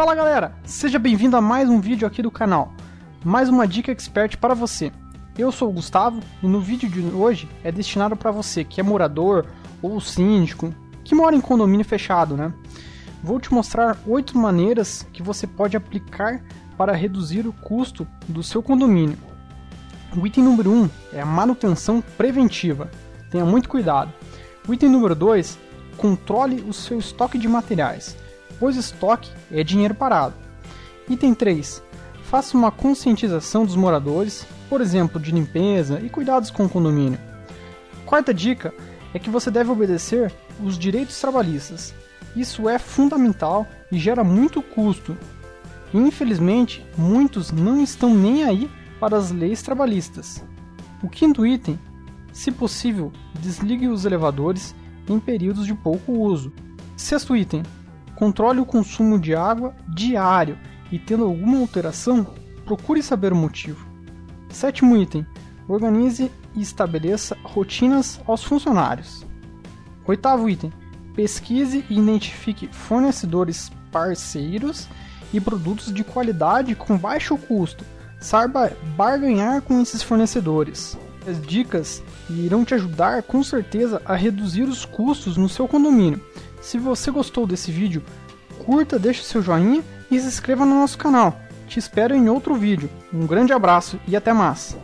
Fala galera, seja bem-vindo a mais um vídeo aqui do canal. Mais uma dica expert para você. Eu sou o Gustavo e no vídeo de hoje é destinado para você que é morador ou síndico, que mora em condomínio fechado, né? Vou te mostrar oito maneiras que você pode aplicar para reduzir o custo do seu condomínio. O item número 1 um é a manutenção preventiva. Tenha muito cuidado. O item número 2, controle o seu estoque de materiais, pois estoque é dinheiro parado. Item 3, faça uma conscientização dos moradores, por exemplo, de limpeza e cuidados com o condomínio. Quarta dica é que você deve obedecer os direitos trabalhistas. Isso é fundamental e gera muito custo. Infelizmente, muitos não estão nem aí para as leis trabalhistas. O quinto item, se possível, desligue os elevadores em períodos de pouco uso. Sexto item, controle o consumo de água diário e tendo alguma alteração, procure saber o motivo. Sétimo item, organize e estabeleça rotinas aos funcionários. Oitavo item, pesquise e identifique fornecedores parceiros e produtos de qualidade com baixo custo. Saiba barganhar com esses fornecedores. As dicas irão te ajudar com certeza a reduzir os custos no seu condomínio. Se você gostou desse vídeo, curta, deixe seu joinha e se inscreva no nosso canal. Te espero em outro vídeo. Um grande abraço e até mais!